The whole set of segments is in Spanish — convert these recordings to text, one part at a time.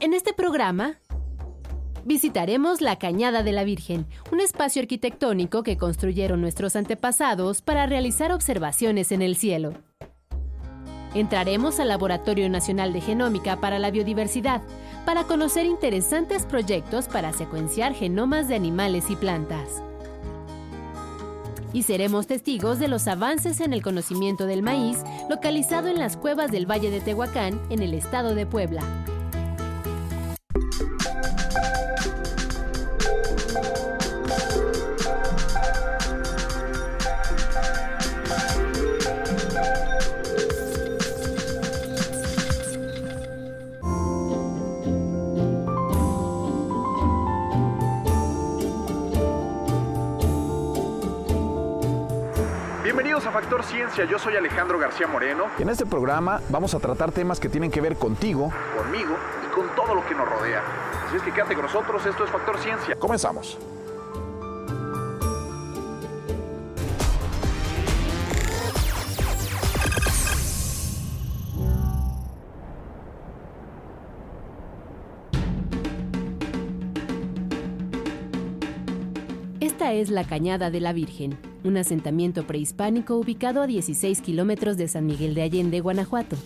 En este programa visitaremos la Cañada de la Virgen, un espacio arquitectónico que construyeron nuestros antepasados para realizar observaciones en el cielo. Entraremos al Laboratorio Nacional de Genómica para la Biodiversidad para conocer interesantes proyectos para secuenciar genomas de animales y plantas. Y seremos testigos de los avances en el conocimiento del maíz localizado en las cuevas del Valle de Tehuacán en el estado de Puebla. Bienvenidos a Factor Ciencia, yo soy Alejandro García Moreno. En este programa vamos a tratar temas que tienen que ver contigo. Conmigo y con todo lo que nos rodea. Así es que quédate con nosotros, esto es Factor Ciencia. Comenzamos. Es la Cañada de la Virgen, un asentamiento prehispánico ubicado a 16 kilómetros de San Miguel de Allende, Guanajuato.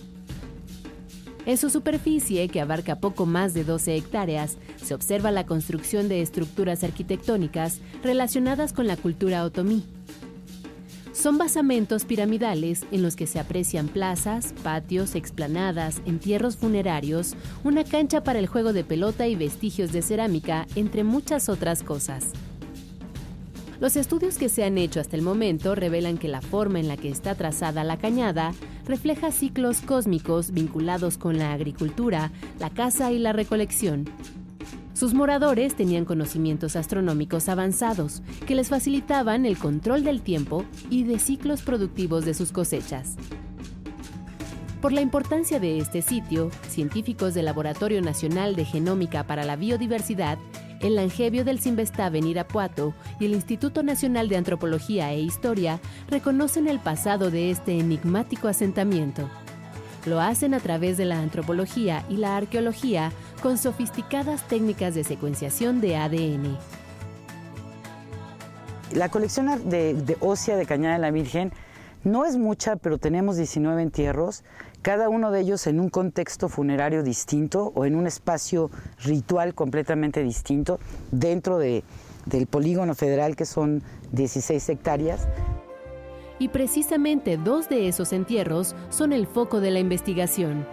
En su superficie, que abarca poco más de 12 hectáreas, se observa la construcción de estructuras arquitectónicas relacionadas con la cultura otomí. Son basamentos piramidales en los que se aprecian plazas, patios, explanadas, entierros funerarios, una cancha para el juego de pelota y vestigios de cerámica, entre muchas otras cosas. Los estudios que se han hecho hasta el momento revelan que la forma en la que está trazada la cañada refleja ciclos cósmicos vinculados con la agricultura, la caza y la recolección. Sus moradores tenían conocimientos astronómicos avanzados que les facilitaban el control del tiempo y de ciclos productivos de sus cosechas. Por la importancia de este sitio, científicos del Laboratorio Nacional de Genómica para la Biodiversidad el Langevio del Sinvestav en Irapuato y el Instituto Nacional de Antropología e Historia reconocen el pasado de este enigmático asentamiento. Lo hacen a través de la antropología y la arqueología con sofisticadas técnicas de secuenciación de ADN. La colección de, de ósea de Cañada de la Virgen no es mucha, pero tenemos 19 entierros, cada uno de ellos en un contexto funerario distinto o en un espacio ritual completamente distinto dentro de, del polígono federal que son 16 hectáreas. Y precisamente dos de esos entierros son el foco de la investigación,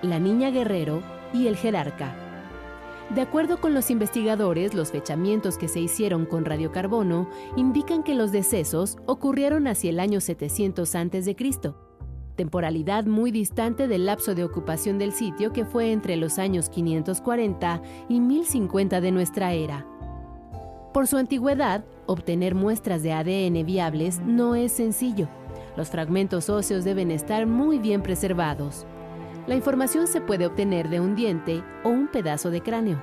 la niña guerrero y el jerarca. De acuerdo con los investigadores, los fechamientos que se hicieron con radiocarbono indican que los decesos ocurrieron hacia el año 700 a.C., temporalidad muy distante del lapso de ocupación del sitio que fue entre los años 540 y 1050 de nuestra era. Por su antigüedad, obtener muestras de ADN viables no es sencillo. Los fragmentos óseos deben estar muy bien preservados. La información se puede obtener de un diente o un pedazo de cráneo.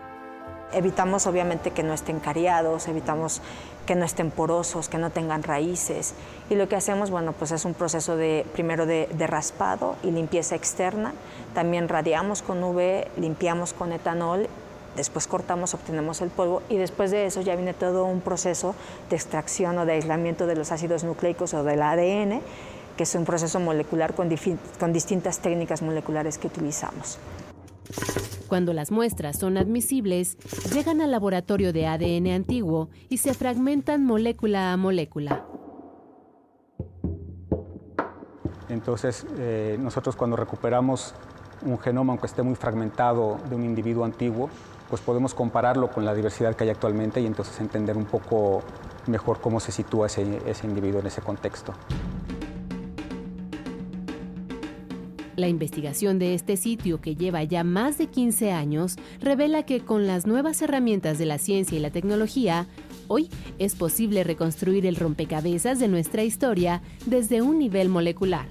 Evitamos obviamente que no estén cariados, evitamos que no estén porosos, que no tengan raíces. Y lo que hacemos, bueno, pues es un proceso de, primero de, raspado y limpieza externa. También radiamos con UV, limpiamos con etanol, después cortamos, obtenemos el polvo y después de eso ya viene todo un proceso de extracción o de aislamiento de los ácidos nucleicos o del ADN que es un proceso molecular con, con distintas técnicas moleculares que utilizamos. Cuando las muestras son admisibles, llegan al laboratorio de ADN antiguo y se fragmentan molécula a molécula. Entonces, eh, nosotros cuando recuperamos un genoma, aunque esté muy fragmentado de un individuo antiguo, pues podemos compararlo con la diversidad que hay actualmente y entonces entender un poco mejor cómo se sitúa ese, ese individuo en ese contexto. La investigación de este sitio, que lleva ya más de 15 años, revela que con las nuevas herramientas de la ciencia y la tecnología, hoy es posible reconstruir el rompecabezas de nuestra historia desde un nivel molecular.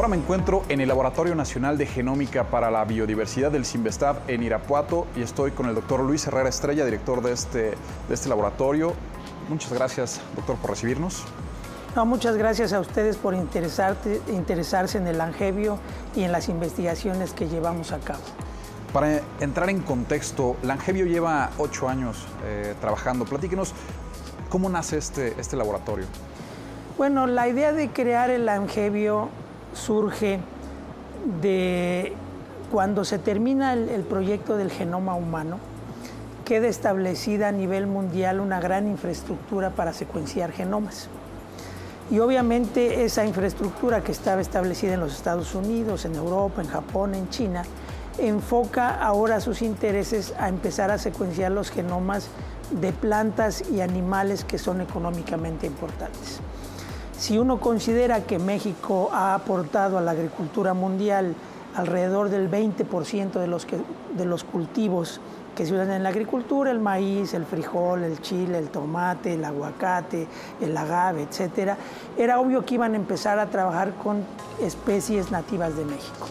Ahora me encuentro en el Laboratorio Nacional de Genómica para la Biodiversidad del CIMBESTAB en Irapuato y estoy con el doctor Luis Herrera Estrella, director de este, de este laboratorio. Muchas gracias, doctor, por recibirnos. No, muchas gracias a ustedes por interesarse en el angevio y en las investigaciones que llevamos a cabo. Para entrar en contexto, Langevio lleva ocho años eh, trabajando. Platíquenos, ¿cómo nace este, este laboratorio? Bueno, la idea de crear el Langevio surge de cuando se termina el, proyecto del genoma humano, queda establecida a nivel mundial una gran infraestructura para secuenciar genomas. Y obviamente esa infraestructura que estaba establecida en los Estados Unidos, en Europa, en Japón, en China, enfoca ahora sus intereses a empezar a secuenciar los genomas de plantas y animales que son económicamente importantes. Si uno considera que México ha aportado a la agricultura mundial alrededor del 20% de los, de los cultivos que se usan en la agricultura, el maíz, el frijol, el chile, el tomate, el aguacate, el agave, etc., era obvio que iban a empezar a trabajar con especies nativas de México.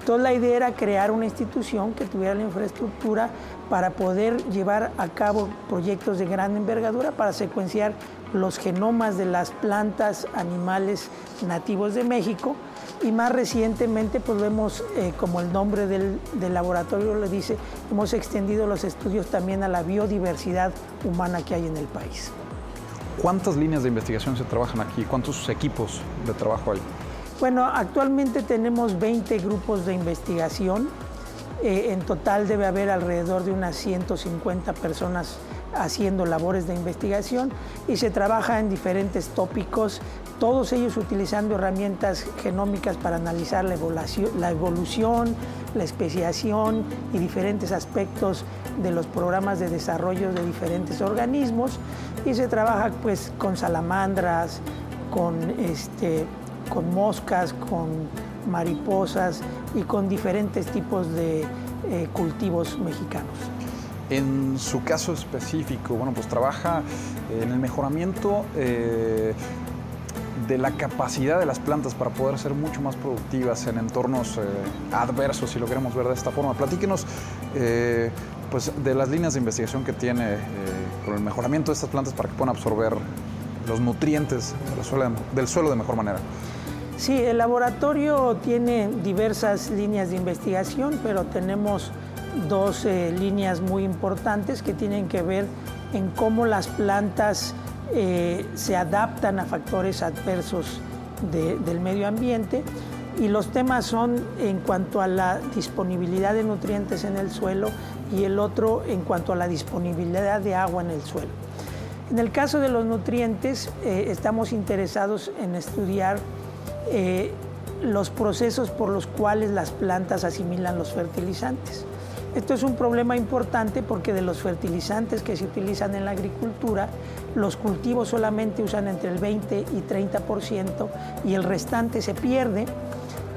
Entonces la idea era crear una institución que tuviera la infraestructura para poder llevar a cabo proyectos de gran envergadura para secuenciar los genomas de las plantas, animales nativos de México y más recientemente pues vemos, eh, como el nombre del, del, laboratorio le dice, hemos extendido los estudios también a la biodiversidad humana que hay en el país. ¿Cuántas líneas de investigación se trabajan aquí? ¿Cuántos equipos de trabajo hay? Bueno, actualmente tenemos 20 grupos de investigación. Eh, en total debe haber alrededor de unas 150 personas haciendo labores de investigación y se trabaja en diferentes tópicos, todos ellos utilizando herramientas genómicas para analizar la evolución, la, especiación y diferentes aspectos de los programas de desarrollo de diferentes organismos y se trabaja pues con salamandras, con, este, con moscas, con mariposas y con diferentes tipos de eh, cultivos mexicanos. En su caso específico, bueno, pues trabaja en el mejoramiento eh, de la capacidad de las plantas para poder ser mucho más productivas en entornos eh, adversos, si lo queremos ver de esta forma. Platíquenos eh, pues, de las líneas de investigación que tiene con el mejoramiento de estas plantas para que puedan absorber los nutrientes del suelo de mejor manera. Sí, el laboratorio tiene diversas líneas de investigación, pero tenemos dos líneas muy importantes que tienen que ver en cómo las plantas eh, se adaptan a factores adversos del medio ambiente y los temas son en cuanto a la disponibilidad de nutrientes en el suelo y el otro en cuanto a la disponibilidad de agua en el suelo. En el caso de los nutrientes, eh, estamos interesados en estudiar eh, los procesos por los cuales las plantas asimilan los fertilizantes. Esto es un problema importante porque de los fertilizantes que se utilizan en la agricultura, los cultivos solamente usan entre el 20 y 30% y el restante se pierde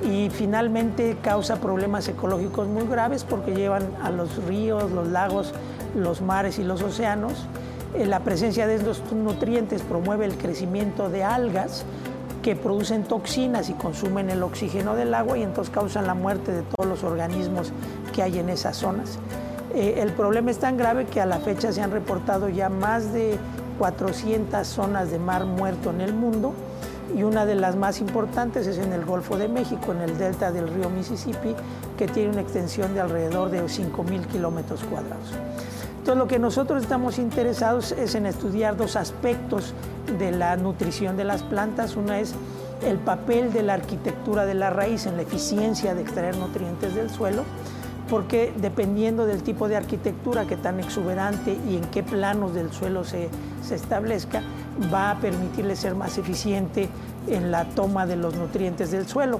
y finalmente causa problemas ecológicos muy graves porque llevan a los ríos, los lagos, los mares y los océanos. Eh, la presencia de estos nutrientes promueve el crecimiento de algas que producen toxinas y consumen el oxígeno del agua y entonces causan la muerte de todos los organismos que hay en esas zonas. Eh, el problema es tan grave que a la fecha se han reportado ya más de 400 zonas de mar muerto en el mundo y una de las más importantes es en el Golfo de México, en el delta del río Mississippi, que tiene una extensión de alrededor de 5.000 kilómetros cuadrados. Entonces lo que nosotros estamos interesados es en estudiar dos aspectos de la nutrición de las plantas. Una es el papel de la arquitectura de la raíz en la eficiencia de extraer nutrientes del suelo porque dependiendo del tipo de arquitectura que tan exuberante y en qué planos del suelo se, establezca, va a permitirle ser más eficiente en la toma de los nutrientes del suelo.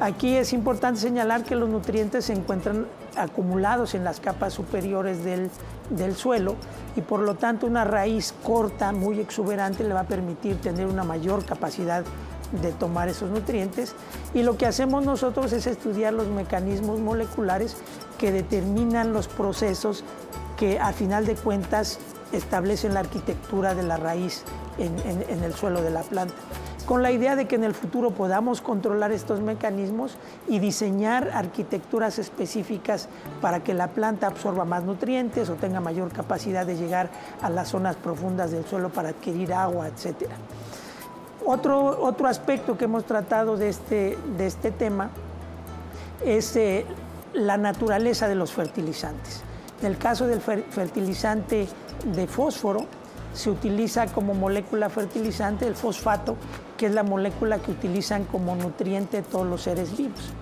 Aquí es importante señalar que los nutrientes se encuentran acumulados en las capas superiores del, del, suelo y por lo tanto una raíz corta, muy exuberante, le va a permitir tener una mayor capacidad de tomar esos nutrientes y lo que hacemos nosotros es estudiar los mecanismos moleculares que determinan los procesos que a final de cuentas establecen la arquitectura de la raíz en, el suelo de la planta con la idea de que en el futuro podamos controlar estos mecanismos y diseñar arquitecturas específicas para que la planta absorba más nutrientes o tenga mayor capacidad de llegar a las zonas profundas del suelo para adquirir agua, etc. Otro, otro aspecto que hemos tratado de este, de este tema es eh, la naturaleza de los fertilizantes. En el caso del fertilizante de fósforo, se utiliza como molécula fertilizante el fosfato, que es la molécula que utilizan como nutriente todos los seres vivos.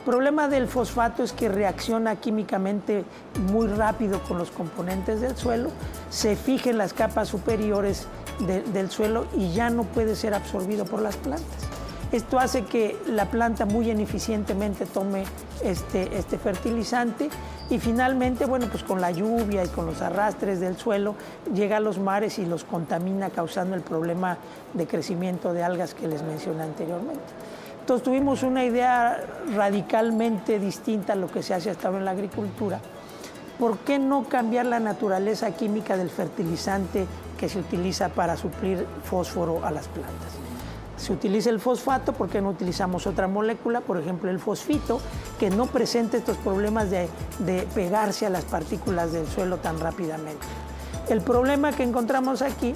El problema del fosfato es que reacciona químicamente muy rápido con los componentes del suelo, se fija en las capas superiores del suelo y ya no puede ser absorbido por las plantas. Esto hace que la planta muy ineficientemente tome este, este fertilizante y finalmente, bueno, pues con la lluvia y con los arrastres del suelo llega a los mares y los contamina causando el problema de crecimiento de algas que les mencioné anteriormente. Entonces tuvimos una idea radicalmente distinta a lo que se hace hasta ahora en la agricultura. ¿Por qué no cambiar la naturaleza química del fertilizante que se utiliza para suplir fósforo a las plantas? se utiliza el fosfato, porque no utilizamos otra molécula, por ejemplo el fosfito, que no presenta estos problemas de, pegarse a las partículas del suelo tan rápidamente. El problema que encontramos aquí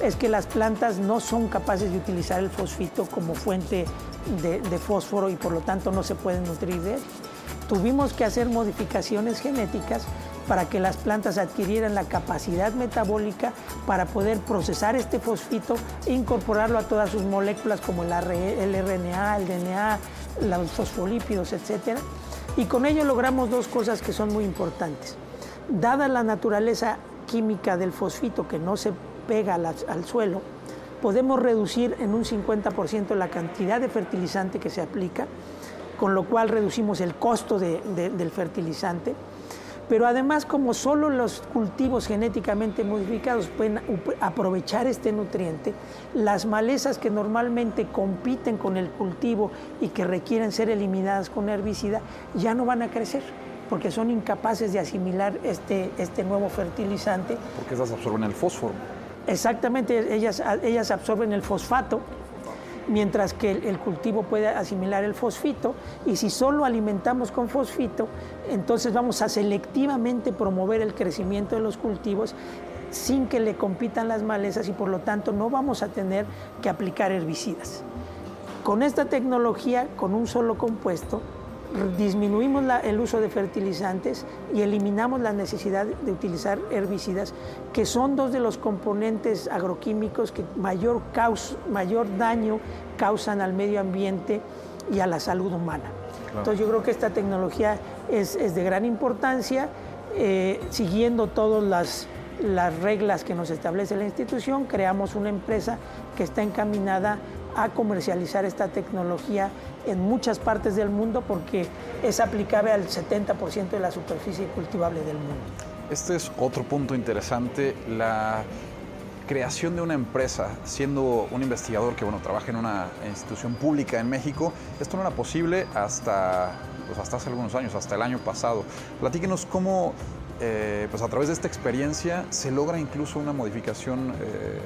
es que las plantas no son capaces de utilizar el fosfito como fuente de, fósforo y por lo tanto no se pueden nutrir de él. Tuvimos que hacer modificaciones genéticas para que las plantas adquirieran la capacidad metabólica para poder procesar este fosfito e incorporarlo a todas sus moléculas como el, RNA, el DNA, los fosfolípidos, etc. Y con ello logramos dos cosas que son muy importantes. Dada la naturaleza química del fosfito que no se pega al, suelo, podemos reducir en un 50% la cantidad de fertilizante que se aplica, con lo cual reducimos el costo del fertilizante pero además como solo los cultivos genéticamente modificados pueden aprovechar este nutriente, las malezas que normalmente compiten con el cultivo y que requieren ser eliminadas con herbicida ya no van a crecer porque son incapaces de asimilar este, este nuevo fertilizante. Porque esas absorben el fósforo. Exactamente, ellas, ellas absorben el fosfato mientras que el, cultivo puede asimilar el fosfito y si solo alimentamos con fosfito, entonces vamos a selectivamente promover el crecimiento de los cultivos sin que le compitan las malezas y por lo tanto no vamos a tener que aplicar herbicidas. Con esta tecnología, con un solo compuesto, disminuimos el uso de fertilizantes y eliminamos la necesidad de utilizar herbicidas, que son dos de los componentes agroquímicos que mayor, mayor daño causan al medio ambiente y a la salud humana. Entonces yo creo que esta tecnología es, de gran importancia, eh, siguiendo todas las, las reglas que nos establece la institución, creamos una empresa que está encaminada a comercializar esta tecnología en muchas partes del mundo porque es aplicable al 70% de la superficie cultivable del mundo. Este es otro punto interesante, la creación de una empresa, siendo un investigador que bueno, trabaja en una institución pública en México, esto no era posible hasta, pues hasta hace algunos años, hasta el año pasado. Platíquenos cómo eh, pues a través de esta experiencia se logra incluso una modificación eh,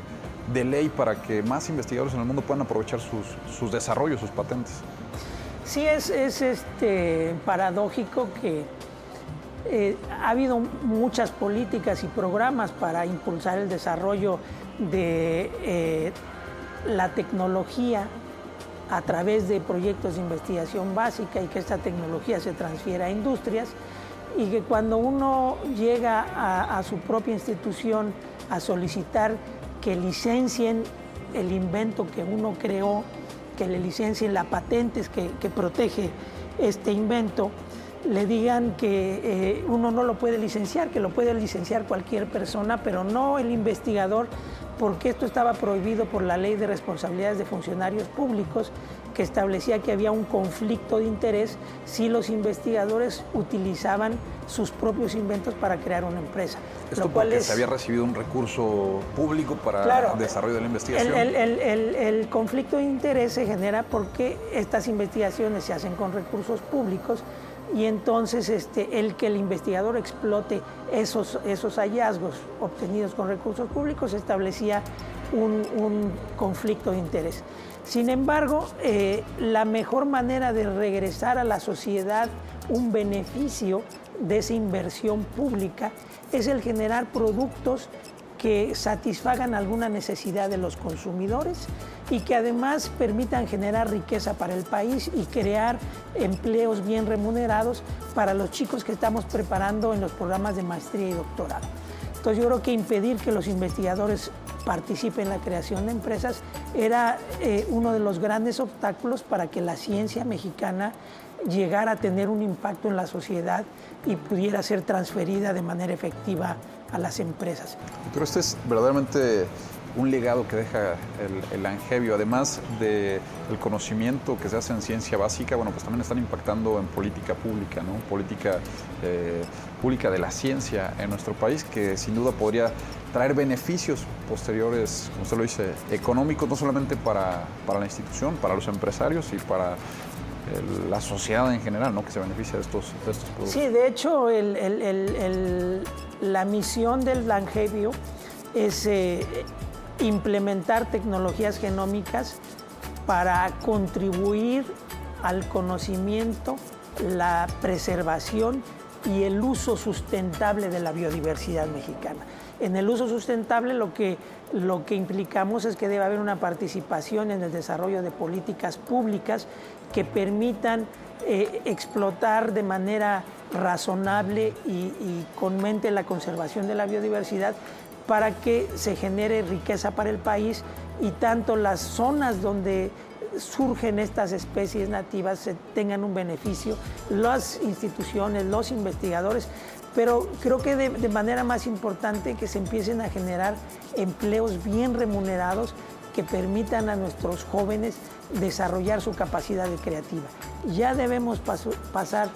de ley para que más investigadores en el mundo puedan aprovechar sus, desarrollos, sus patentes. Sí, es, este, paradójico que eh, ha habido muchas políticas y programas para impulsar el desarrollo de eh, la tecnología a través de proyectos de investigación básica y que esta tecnología se transfiera a industrias y que cuando uno llega a su propia institución a solicitar que licencien el invento que uno creó, que le licencien la patentes que, que protege este invento, le digan que eh, uno no lo puede licenciar, que lo puede licenciar cualquier persona, pero no el investigador, porque esto estaba prohibido por la ley de responsabilidades de funcionarios públicos que establecía que había un conflicto de interés si los investigadores utilizaban sus propios inventos para crear una empresa. Esto porque se había recibido un recurso público para el desarrollo de la investigación. El, el, conflicto de interés se genera porque estas investigaciones se hacen con recursos públicos, y entonces este, el que el investigador explote esos, esos hallazgos obtenidos con recursos públicos establecía un, conflicto de interés. Sin embargo, eh, la mejor manera de regresar a la sociedad un beneficio de esa inversión pública es el generar productos que satisfagan alguna necesidad de los consumidores y que además permitan generar riqueza para el país y crear empleos bien remunerados para los chicos que estamos preparando en los programas de maestría y doctorado. Entonces yo creo que impedir que los investigadores participen en la creación de empresas era eh, uno de los grandes obstáculos para que la ciencia mexicana llegara a tener un impacto en la sociedad y pudiera ser transferida de manera efectiva a las empresas. Pero este es verdaderamente un legado que deja el, Angevio, además del conocimiento que se hace en ciencia básica, bueno, pues también están impactando en política pública, ¿no? Política eh, pública de la ciencia en nuestro país, que sin duda podría traer beneficios posteriores, como usted lo dice, económicos, no solamente para, para la institución, para los empresarios y para la sociedad en general, ¿no? que se beneficia de estos, de estos productos. Sí, de hecho, la misión del Langevio es eh, implementar tecnologías genómicas para contribuir al conocimiento, la preservación y el uso sustentable de la biodiversidad mexicana. En el uso sustentable lo que, lo que implicamos es que debe haber una participación en el desarrollo de políticas públicas que permitan eh, explotar de manera razonable y, y con mente la conservación de la biodiversidad para que se genere riqueza para el país y tanto las zonas donde surgen estas especies nativas tengan un beneficio, las instituciones, los investigadores, pero creo que de, manera más importante que se empiecen a generar empleos bien remunerados que permitan a nuestros jóvenes desarrollar su capacidad de creativa. Ya debemos pasar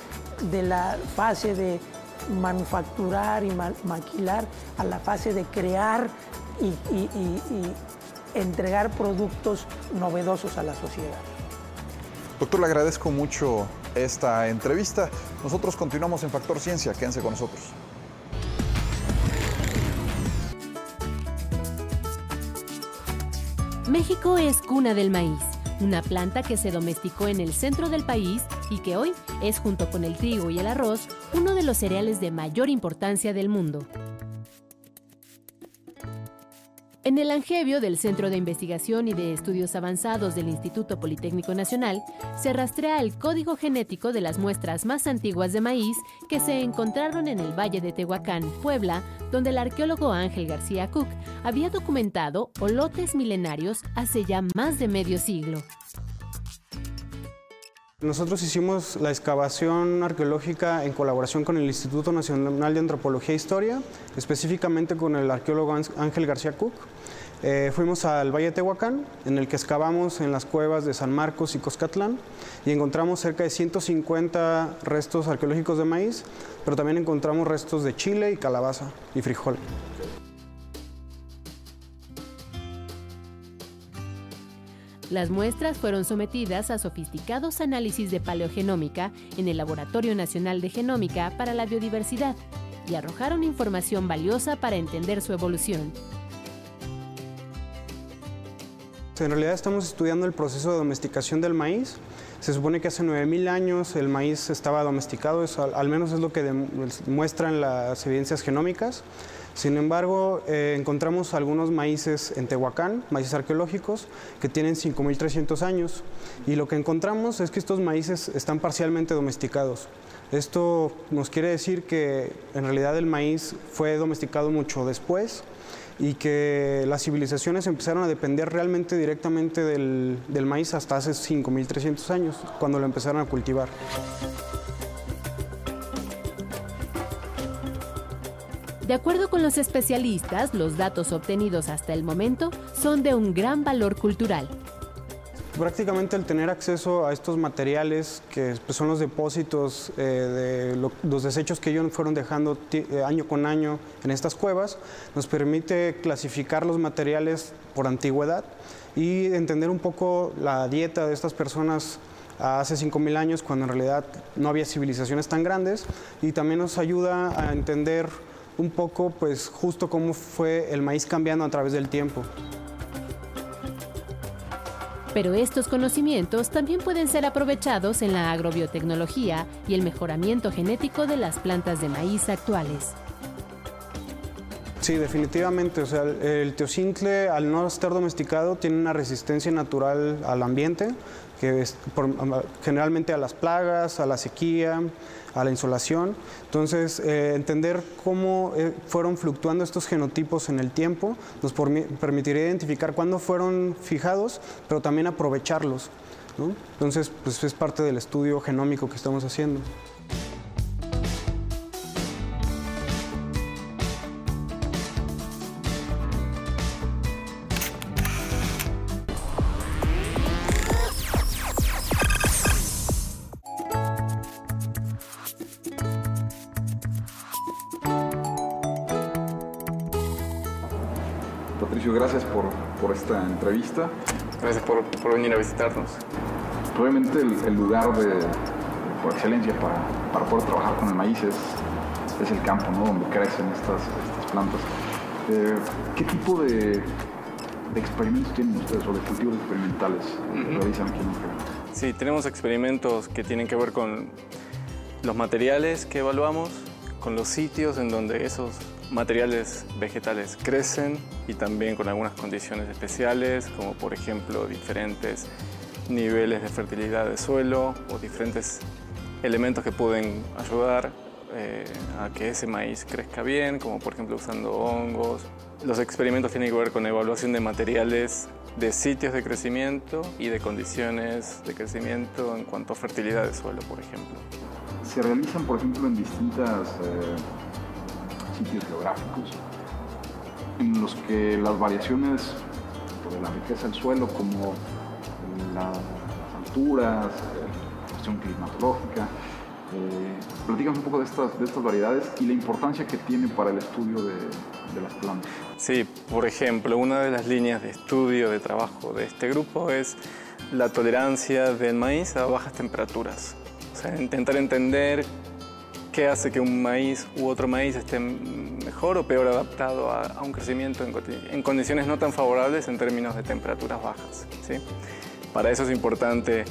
de la fase de manufacturar y maquilar a la fase de crear y entregar productos novedosos a la sociedad. Doctor, le agradezco mucho esta entrevista. Nosotros continuamos en Factor Ciencia. Quédense con nosotros. México es cuna del maíz, una planta que se domesticó en el centro del país y que hoy es, junto con el trigo y el arroz, uno de los cereales de mayor importancia del mundo. En el Angevio del Centro de Investigación y de Estudios Avanzados del Instituto Politécnico Nacional se rastrea el código genético de las muestras más antiguas de maíz que se encontraron en el Valle de Tehuacán, Puebla, donde el arqueólogo Ángel García Cook había documentado olotes milenarios hace ya más de medio siglo. Nosotros hicimos la excavación arqueológica en colaboración con el Instituto Nacional de Antropología e Historia, específicamente con el arqueólogo Ángel García Cook. Eh, fuimos al Valle Tehuacán, en el que excavamos en las cuevas de San Marcos y Coscatlán, y encontramos cerca de 150 restos arqueológicos de maíz, pero también encontramos restos de chile y calabaza y frijol. Las muestras fueron sometidas a sofisticados análisis de paleogenómica en el Laboratorio Nacional de Genómica para la Biodiversidad y arrojaron información valiosa para entender su evolución. En realidad estamos estudiando el proceso de domesticación del maíz. Se supone que hace 9.000 años el maíz estaba domesticado, al menos es lo que muestran las evidencias genómicas. Sin embargo, eh, encontramos algunos maíces en Tehuacán, maíces arqueológicos, que tienen 5.300 años. Y lo que encontramos es que estos maíces están parcialmente domesticados. Esto nos quiere decir que en realidad el maíz fue domesticado mucho después y que las civilizaciones empezaron a depender realmente directamente del, del maíz hasta hace 5.300 años, cuando lo empezaron a cultivar. De acuerdo con los especialistas, los datos obtenidos hasta el momento son de un gran valor cultural. Prácticamente el tener acceso a estos materiales, que pues, son los depósitos eh, de los desechos que ellos fueron dejando eh, año con año en estas cuevas, nos permite clasificar los materiales por antigüedad y entender un poco la dieta de estas personas hace 5.000 años cuando en realidad no había civilizaciones tan grandes y también nos ayuda a entender un poco pues justo cómo fue el maíz cambiando a través del tiempo. Pero estos conocimientos también pueden ser aprovechados en la agrobiotecnología y el mejoramiento genético de las plantas de maíz actuales. Sí, definitivamente. O sea, el teocincle, al no estar domesticado, tiene una resistencia natural al ambiente, que es generalmente a las plagas, a la sequía, a la insolación. Entonces, eh, entender cómo eh, fueron fluctuando estos genotipos en el tiempo nos permitiría identificar cuándo fueron fijados, pero también aprovecharlos. Entonces, pues es parte del estudio genómico que estamos haciendo. Entrevista. Gracias por, venir a visitarnos. Obviamente el, lugar de, por excelencia para, poder trabajar con el maíz es, el campo, ¿no? donde crecen estas, plantas. Eh, ¿Qué tipo de, experimentos tienen ustedes o de cultivos experimentales que realizan aquí en Sí, tenemos experimentos que tienen que ver con los materiales que evaluamos, con los sitios en donde esos materiales vegetales crecen y también con algunas condiciones especiales, como por ejemplo diferentes niveles de fertilidad de suelo o diferentes elementos que pueden ayudar eh, a que ese maíz crezca bien, como por ejemplo usando hongos. Los experimentos tienen que ver con evaluación de materiales de sitios de crecimiento y de condiciones de crecimiento en cuanto a fertilidad de suelo, por ejemplo. Se realizan, por ejemplo, en distintas... Eh, sitios geográficos en los que las variaciones de la riqueza del suelo, como las alturas, la cuestión climatológica, eh, un poco de estas, de estas variedades y la importancia que tiene para el estudio de, de las plantas. Sí, por ejemplo, una de las líneas de estudio de trabajo de este grupo es la tolerancia del maíz a bajas temperaturas. O sea, intentar entender ¿Qué hace que un maíz u otro maíz esté mejor o peor adaptado a, un crecimiento en, condiciones no tan favorables en términos de temperaturas bajas. ¿sí? Para eso es importante,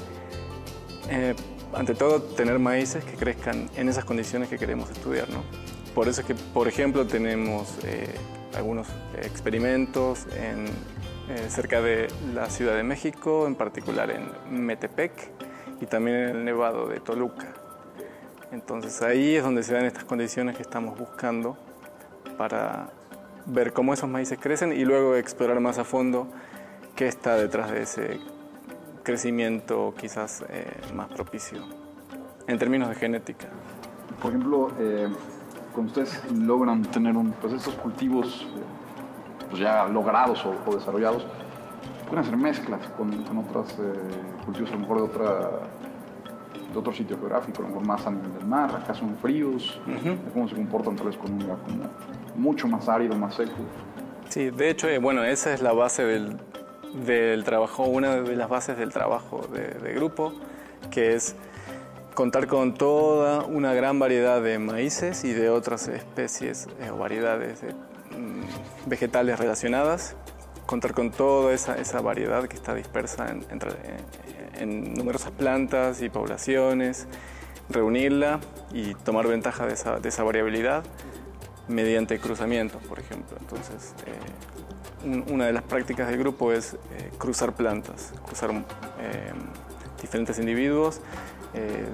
eh, ante todo, tener maíces que crezcan en esas condiciones que queremos estudiar. ¿no? Por eso es que, por ejemplo, tenemos eh, algunos experimentos en, eh, cerca de la Ciudad de México, en particular en Metepec y también en el Nevado de Toluca. Entonces ahí es donde se dan estas condiciones que estamos buscando para ver cómo esos maíces crecen y luego explorar más a fondo qué está detrás de ese crecimiento quizás eh, más propicio en términos de genética. Por ejemplo, eh, cuando ustedes logran tener un, pues estos cultivos eh, pues ya logrados o, desarrollados, pueden hacer mezclas con, con otros cultivos a lo mejor de otra de otro sitio geográfico, a lo mejor más a nivel del mar, acá son fríos, cómo se comportan tal vez con un lugar como mucho más árido, más seco. Sí, de hecho, eh, bueno, esa es la base del, del, trabajo, una de las bases del trabajo de, grupo, que es contar con toda una gran variedad de maíces y de otras especies eh, o variedades de, mm, vegetales relacionadas, contar con toda esa, variedad que está dispersa en, entre, en numerosas plantas y poblaciones, reunirla y tomar ventaja de esa, variabilidad mediante cruzamiento, por ejemplo. Entonces, eh, una de las prácticas del grupo es eh, cruzar plantas, cruzar eh, diferentes individuos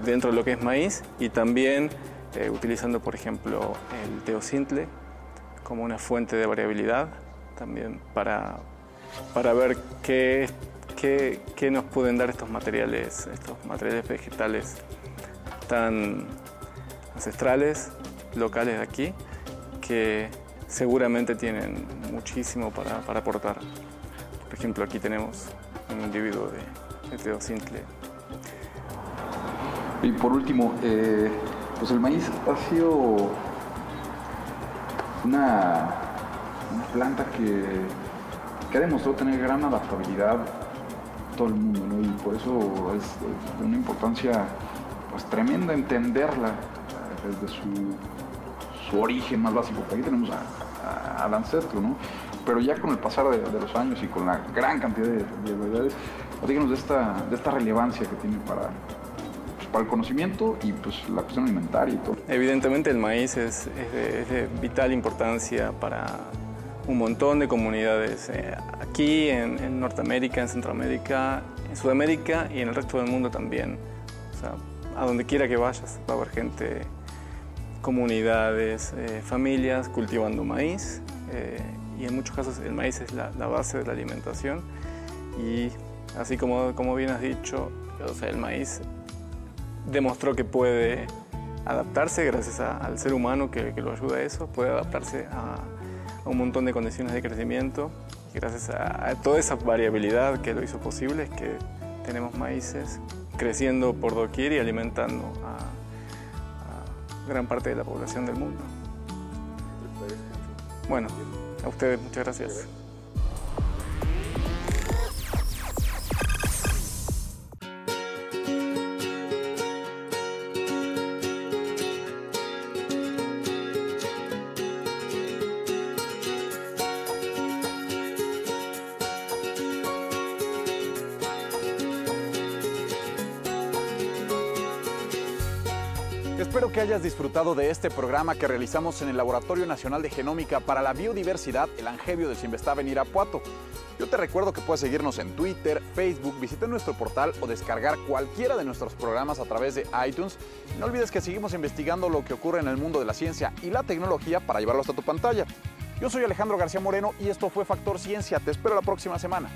dentro de lo que es maíz y también utilizando, por ejemplo, el teocintle como una fuente de variabilidad también para, para ver qué ¿Qué, nos pueden dar estos materiales, estos materiales vegetales tan ancestrales, locales de aquí, que seguramente tienen muchísimo para, aportar? Por ejemplo, aquí tenemos un individuo de, teocintle. Y por último, eh, pues el maíz ha sido una, planta que, que ha demostrado tener gran adaptabilidad todo el mundo, ¿no? Y por eso es, de una importancia pues tremenda entenderla desde su, su origen más básico. Aquí tenemos a, al ancestro, ¿no? Pero ya con el pasar de, de, los años y con la gran cantidad de, de variedades, díganos de esta, de esta relevancia que tiene para, pues, para el conocimiento y pues la cuestión alimentaria y todo. Evidentemente el maíz es, es de, vital importancia para un montón de comunidades eh, aquí en, Norteamérica, en Centroamérica, en Sudamérica y en el resto del mundo también. O sea, a donde quiera que vayas va a haber gente, comunidades, eh, familias cultivando maíz eh, y en muchos casos el maíz es la, base de la alimentación y así como, como bien has dicho, el maíz demostró que puede adaptarse gracias al ser humano que, lo ayuda a eso, puede adaptarse un montón de condiciones de crecimiento y gracias a, a toda esa variabilidad que lo hizo posible es que tenemos maíces creciendo por doquier y alimentando a, a, gran parte de la población del mundo. Bueno, a ustedes muchas gracias. Espero que hayas disfrutado de este programa que realizamos en el Laboratorio Nacional de Genómica para la Biodiversidad, el Angevio del Sinvestav en Irapuato. Yo te recuerdo que puedes seguirnos en Twitter, Facebook, visitar nuestro portal o descargar cualquiera de nuestros programas a través de iTunes. No olvides que seguimos investigando lo que ocurre en el mundo de la ciencia y la tecnología para llevarlo hasta tu pantalla. Yo soy Alejandro García Moreno y esto fue Factor Ciencia. Te espero la próxima semana.